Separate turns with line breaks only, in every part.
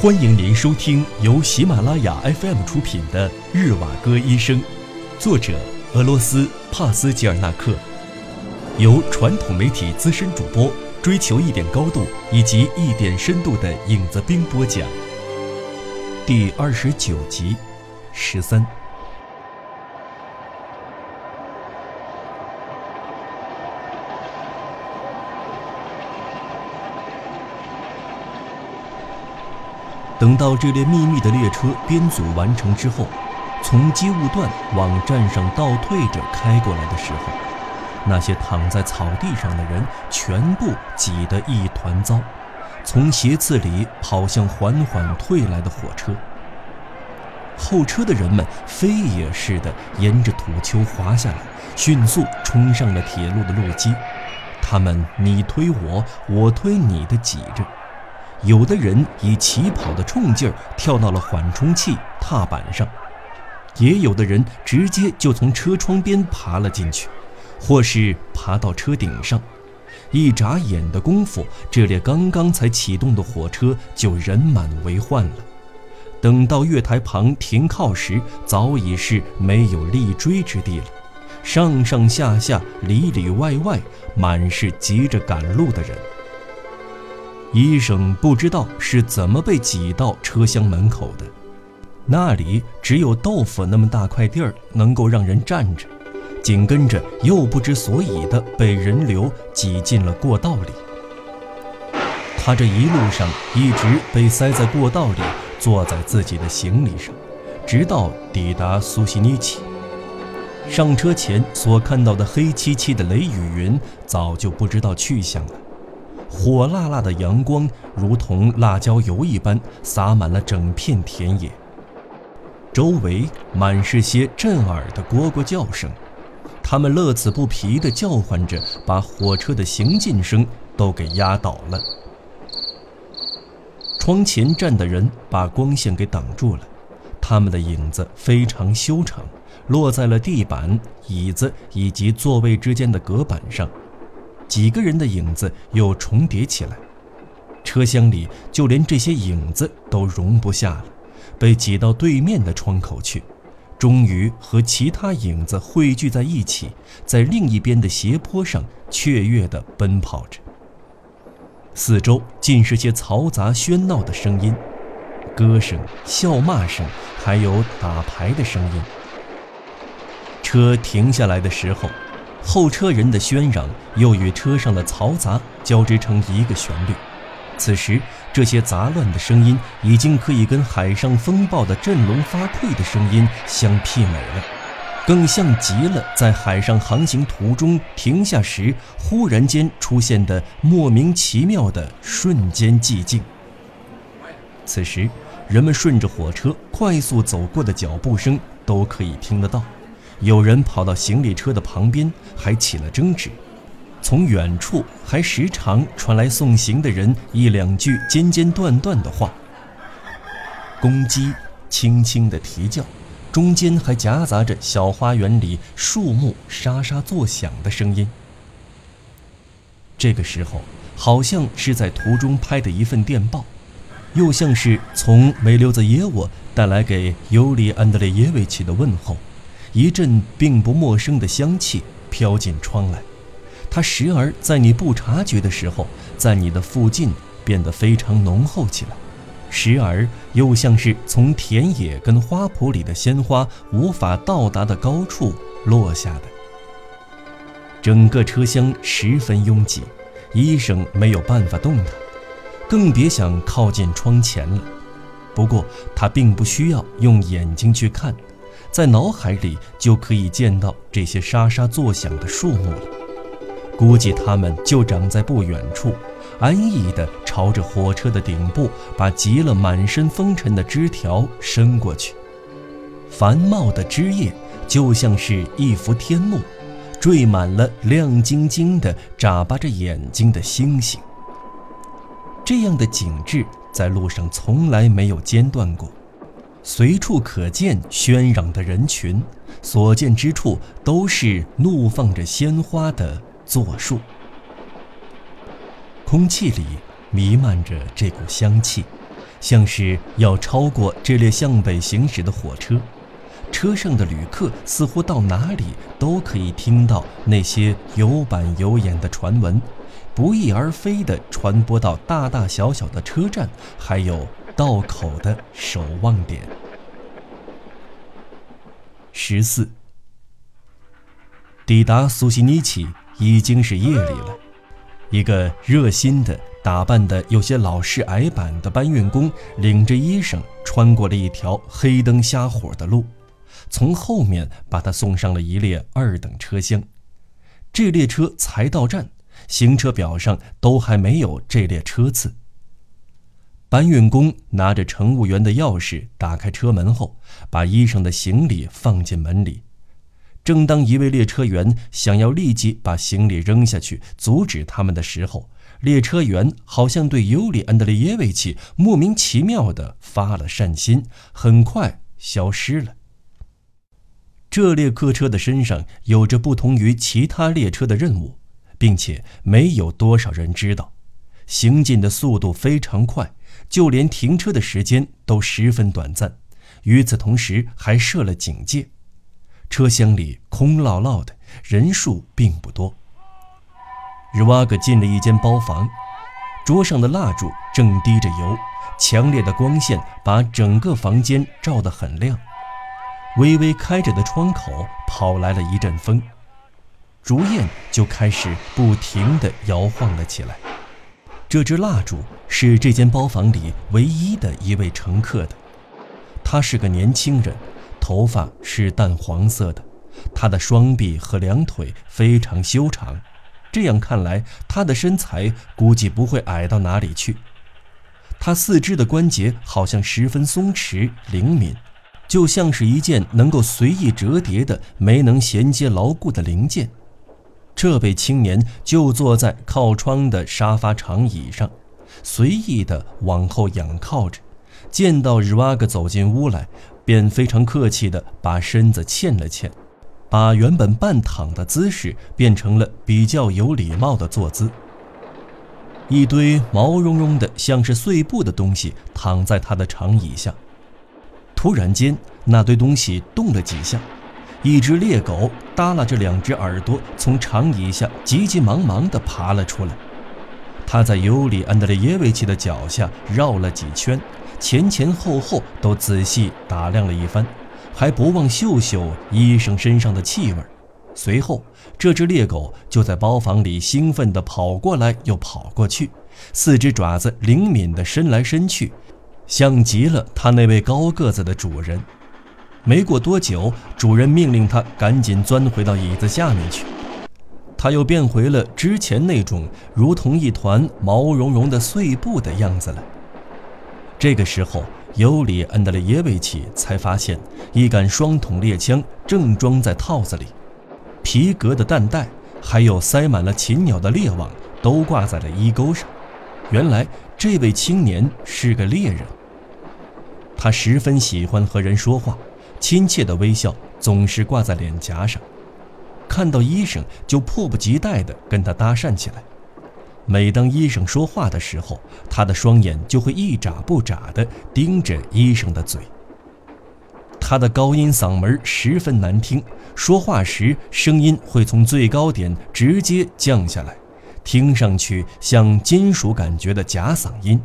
欢迎您收听由喜马拉雅 FM 出品的《日瓦戈医生》，作者俄罗斯帕斯吉尔纳克，由传统媒体资深主播追求一点高度以及一点深度的影子兵播讲。第二十九集，十三。等到这列秘密的列车编组完成之后，从机务段往站上倒退着开过来的时候，那些躺在草地上的人全部挤得一团糟，从斜刺里跑向缓缓退来的火车。后车的人们飞也似的沿着土丘滑下来，迅速冲上了铁路的路基，他们你推我，我推你的挤着。有的人以起跑的冲劲儿跳到了缓冲器踏板上，也有的人直接就从车窗边爬了进去，或是爬到车顶上。一眨眼的功夫，这列刚刚才启动的火车就人满为患了。等到月台旁停靠时，早已是没有立锥之地了。上上下下、里里外外，满是急着赶路的人。医生不知道是怎么被挤到车厢门口的，那里只有豆腐那么大块地儿能够让人站着，紧跟着又不知所以的被人流挤进了过道里。他这一路上一直被塞在过道里，坐在自己的行李上，直到抵达苏西尼奇。上车前所看到的黑漆漆的雷雨云，早就不知道去向了。火辣辣的阳光如同辣椒油一般洒满了整片田野，周围满是些震耳的蝈蝈叫声，它们乐此不疲地叫唤着，把火车的行进声都给压倒了。窗前站的人把光线给挡住了，他们的影子非常修长，落在了地板、椅子以及座位之间的隔板上。几个人的影子又重叠起来，车厢里就连这些影子都容不下了，被挤到对面的窗口去，终于和其他影子汇聚在一起，在另一边的斜坡上雀跃地奔跑着。四周尽是些嘈杂喧闹的声音，歌声、笑骂声，还有打牌的声音。车停下来的时候。候车人的喧嚷又与车上的嘈杂交织成一个旋律。此时，这些杂乱的声音已经可以跟海上风暴的振聋发聩的声音相媲美了，更像极了在海上航行途中停下时忽然间出现的莫名其妙的瞬间寂静。此时，人们顺着火车快速走过的脚步声都可以听得到。有人跑到行李车的旁边，还起了争执。从远处还时常传来送行的人一两句间间断断的话。公鸡轻轻地啼叫，中间还夹杂着小花园里树木沙沙作响的声音。这个时候，好像是在途中拍的一份电报，又像是从梅留泽耶沃带来给尤里安德烈耶维奇的问候。一阵并不陌生的香气飘进窗来，它时而在你不察觉的时候，在你的附近变得非常浓厚起来，时而又像是从田野跟花圃里的鲜花无法到达的高处落下的。整个车厢十分拥挤，医生没有办法动弹，更别想靠近窗前了。不过他并不需要用眼睛去看。在脑海里就可以见到这些沙沙作响的树木了，估计它们就长在不远处，安逸地朝着火车的顶部，把积了满身风尘的枝条伸过去。繁茂的枝叶就像是一幅天幕，缀满了亮晶晶的、眨巴着眼睛的星星。这样的景致在路上从来没有间断过。随处可见喧嚷的人群，所见之处都是怒放着鲜花的座树。空气里弥漫着这股香气，像是要超过这列向北行驶的火车。车上的旅客似乎到哪里都可以听到那些有板有眼的传闻，不翼而飞地传播到大大小小的车站，还有道口的守望点。十四，抵达苏西尼奇已经是夜里了。一个热心的、打扮的有些老式矮板的搬运工，领着医生穿过了一条黑灯瞎火的路，从后面把他送上了一列二等车厢。这列车才到站，行车表上都还没有这列车次。搬运工拿着乘务员的钥匙，打开车门后，把医生的行李放进门里。正当一位列车员想要立即把行李扔下去，阻止他们的时候，列车员好像对尤里·安德烈耶维奇莫名其妙地发了善心，很快消失了。这列客车的身上有着不同于其他列车的任务，并且没有多少人知道，行进的速度非常快。就连停车的时间都十分短暂，与此同时还设了警戒。车厢里空落落的，人数并不多。日瓦格进了一间包房，桌上的蜡烛正滴着油，强烈的光线把整个房间照得很亮。微微开着的窗口跑来了一阵风，烛焰就开始不停地摇晃了起来。这支蜡烛是这间包房里唯一的一位乘客的。他是个年轻人，头发是淡黄色的，他的双臂和两腿非常修长，这样看来，他的身材估计不会矮到哪里去。他四肢的关节好像十分松弛灵敏，就像是一件能够随意折叠的没能衔接牢固的零件。这位青年就坐在靠窗的沙发长椅上，随意地往后仰靠着。见到日瓦格走进屋来，便非常客气地把身子欠了欠，把原本半躺的姿势变成了比较有礼貌的坐姿。一堆毛茸茸的、像是碎布的东西躺在他的长椅下。突然间，那堆东西动了几下。一只猎狗耷拉着两只耳朵，从长椅下急急忙忙地爬了出来。它在尤里·安德烈耶维奇的脚下绕了几圈，前前后后都仔细打量了一番，还不忘嗅嗅医生身上的气味。随后，这只猎狗就在包房里兴奋地跑过来又跑过去，四只爪子灵敏地伸来伸去，像极了它那位高个子的主人。没过多久，主人命令他赶紧钻回到椅子下面去。他又变回了之前那种如同一团毛茸茸的碎布的样子了。这个时候，尤里·安德烈耶维奇才发现一杆双筒猎枪正装在套子里，皮革的弹带还有塞满了禽鸟的猎网都挂在了衣钩上。原来，这位青年是个猎人。他十分喜欢和人说话。亲切的微笑总是挂在脸颊上，看到医生就迫不及待地跟他搭讪起来。每当医生说话的时候，他的双眼就会一眨不眨地盯着医生的嘴。他的高音嗓门十分难听，说话时声音会从最高点直接降下来，听上去像金属感觉的假嗓音。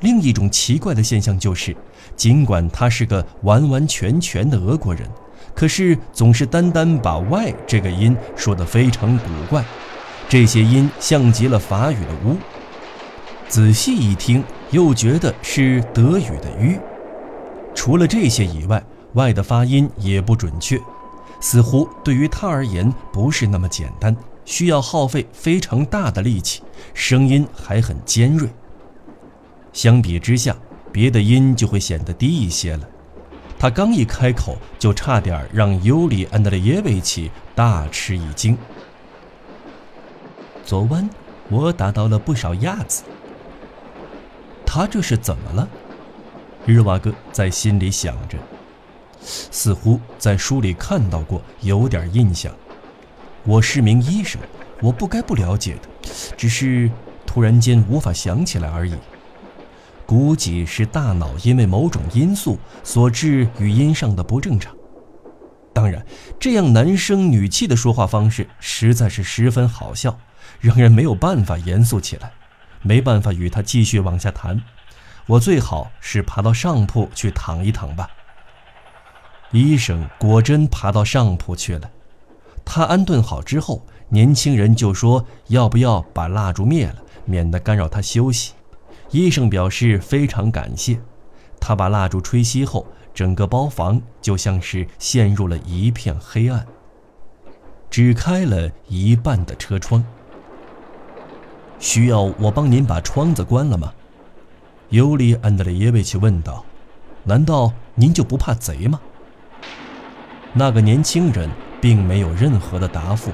另一种奇怪的现象就是，尽管他是个完完全全的俄国人，可是总是单单把 “y” 这个音说得非常古怪。这些音像极了法语的 “u”，仔细一听又觉得是德语的 “ü”。除了这些以外，“y” 的发音也不准确，似乎对于他而言不是那么简单，需要耗费非常大的力气，声音还很尖锐。相比之下，别的音就会显得低一些了。他刚一开口，就差点让尤里·安德烈耶维奇大吃一惊。昨晚我打到了不少鸭子。他这是怎么了？日瓦戈在心里想着，似乎在书里看到过，有点印象。我是名医生，我不该不了解的，只是突然间无法想起来而已。估计是大脑因为某种因素所致语音上的不正常。当然，这样男声女气的说话方式实在是十分好笑，让人没有办法严肃起来，没办法与他继续往下谈。我最好是爬到上铺去躺一躺吧。医生果真爬到上铺去了。他安顿好之后，年轻人就说：“要不要把蜡烛灭了，免得干扰他休息？”医生表示非常感谢。他把蜡烛吹熄后。整个包房就像是陷入了一片黑暗，只开了一半的车窗。需要我帮您把窗子关了吗？尤里安德烈耶维奇问道。难道您就不怕贼吗？那个年轻人并没有任何的答复。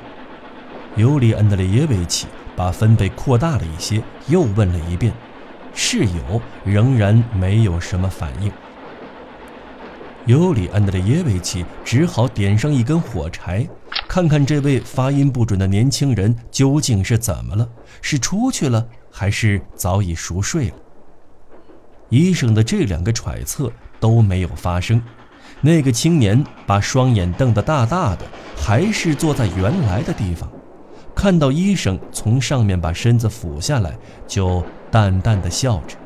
尤里安德烈耶维奇把分贝扩大了一些，又问了一遍。室友仍然没有什么反应。尤里安德烈耶维奇只好点上一根火柴，看看这位发音不准的年轻人究竟是怎么了，是出去了，还是早已熟睡了？医生的这两个揣测都没有发生。那个青年把双眼瞪得大大的，还是坐在原来的地方，看到医生从上面把身子俯下来，就淡淡的笑着。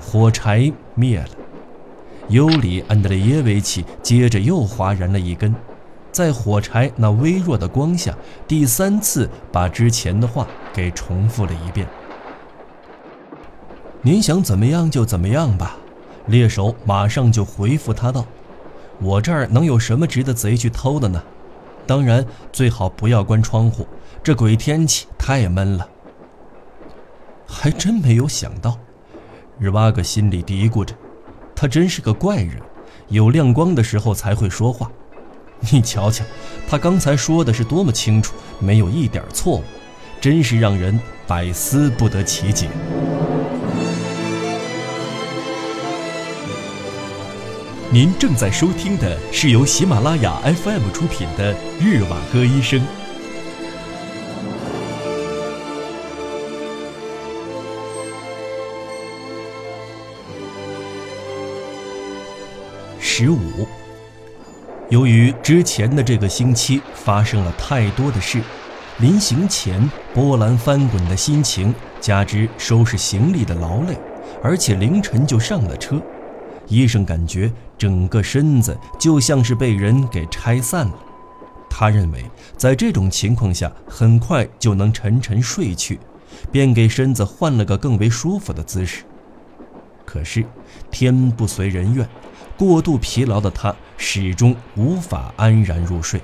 火柴灭了。尤里安德烈耶维奇接着又划燃了一根，在火柴那微弱的光下，第三次把之前的话给重复了一遍：“您想怎么样就怎么样吧。”猎手马上就回复他道：“我这儿能有什么值得贼去偷的呢？当然，最好不要关窗户，这鬼天气太闷了。”还真没有想到，日瓦格心里嘀咕着。他真是个怪人，有亮光的时候才会说话。你瞧瞧，他刚才说的是多么清楚，没有一点错误，真是让人百思不得其解。您正在收听的是由喜马拉雅 FM 出品的《日瓦戈医生》。十五。由于之前的这个星期发生了太多的事，临行前波澜翻滚的心情，加之收拾行李的劳累，而且凌晨就上了车，医生感觉整个身子就像是被人给拆散了。他认为在这种情况下很快就能沉沉睡去，便给身子换了个更为舒服的姿势。可是天不随人愿。过度疲劳的他始终无法安然入睡，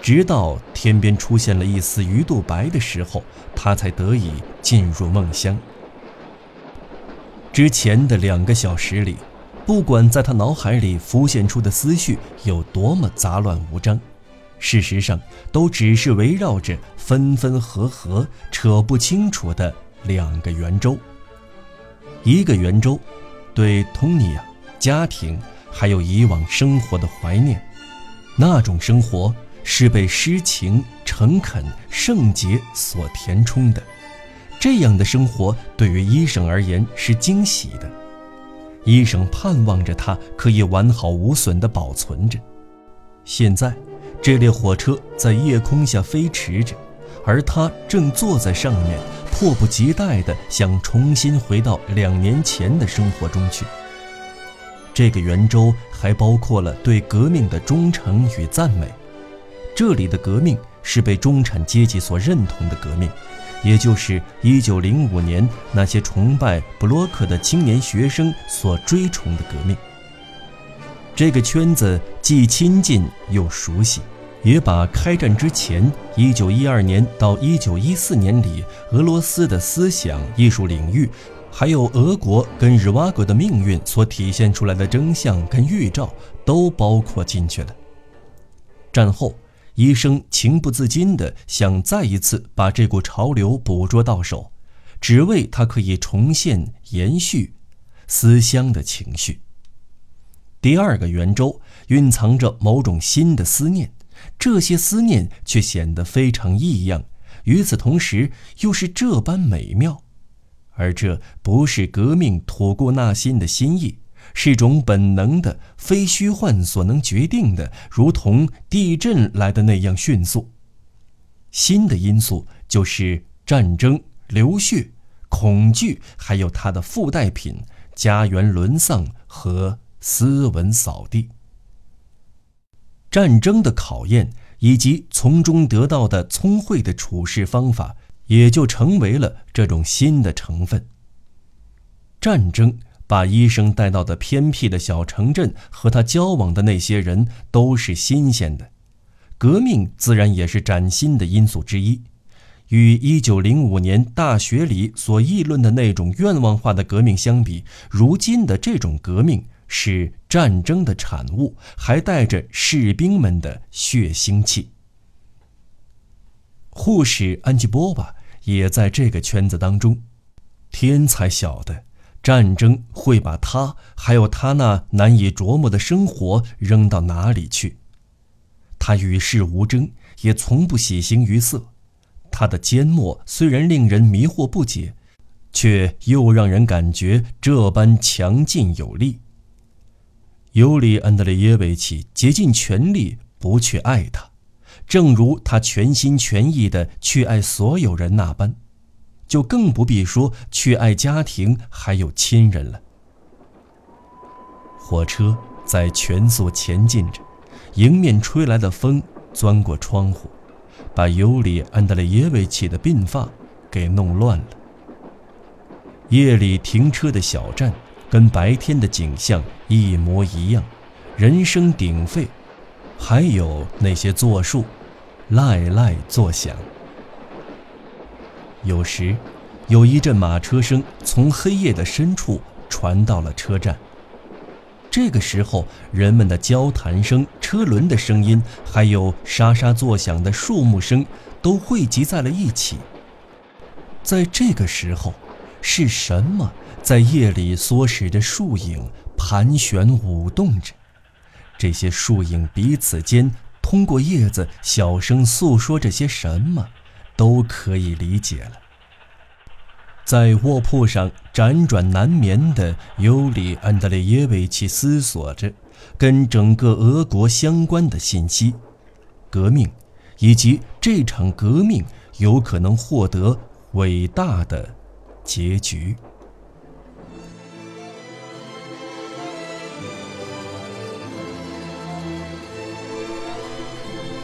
直到天边出现了一丝鱼肚白的时候，他才得以进入梦乡。之前的两个小时里，不管在他脑海里浮现出的思绪有多么杂乱无章，事实上都只是围绕着分分合合、扯不清楚的两个圆周。一个圆周，对托尼娅家庭。还有以往生活的怀念，那种生活是被诗情、诚恳、圣洁所填充的。这样的生活对于医生而言是惊喜的，医生盼望着它可以完好无损地保存着。现在，这列火车在夜空下飞驰着，而他正坐在上面，迫不及待地想重新回到两年前的生活中去。这个圆周还包括了对革命的忠诚与赞美，这里的革命是被中产阶级所认同的革命，也就是1905年那些崇拜布洛克的青年学生所追崇的革命。这个圈子既亲近又熟悉，也把开战之前1912年到1914年里俄罗斯的思想艺术领域。还有俄国跟日瓦戈的命运所体现出来的真相跟预兆，都包括进去了。战后，医生情不自禁地想再一次把这股潮流捕捉到手，只为它可以重现、延续思乡的情绪。第二个圆周蕴藏着某种新的思念，这些思念却显得非常异样，与此同时又是这般美妙。而这不是革命吐故纳新的心意，是种本能的、非虚幻所能决定的，如同地震来的那样迅速。新的因素就是战争、流血、恐惧，还有它的附带品——家园沦丧和斯文扫地。战争的考验以及从中得到的聪慧的处事方法，也就成为了这种新的成分。战争把医生带到的偏僻的小城镇，和他交往的那些人都是新鲜的。革命自然也是崭新的因素之一，与1905年大学里所议论的那种愿望化的革命相比，如今的这种革命是战争的产物，还带着士兵们的血腥气。护士安吉波娃也在这个圈子当中，天才晓得，战争会把他还有他那难以琢磨的生活扔到哪里去。他与世无争，也从不喜形于色。他的缄默虽然令人迷惑不解，却又让人感觉这般强劲有力。尤里·安德烈耶维奇竭尽全力不去爱他，正如他全心全意地去爱所有人那般，就更不必说去爱家庭还有亲人了。火车在全速前进着。迎面吹来的风钻过窗户，把尤里·安德烈耶维奇的鬓发给弄乱了。夜里停车的小站跟白天的景象一模一样，人声鼎沸，还有那些座树，赖赖作响。有时，有一阵马车声从黑夜的深处传到了车站。这个时候，人们的交谈声、车轮的声音，还有沙沙作响的树木声，都汇集在了一起。在这个时候，是什么在夜里唆使着树影盘旋舞动着？这些树影彼此间通过叶子小声诉说着些什么，都可以理解了。在卧铺上辗转难眠的尤里·安德烈耶维奇思索着跟整个俄国相关的信息、革命，以及这场革命有可能获得伟大的结局。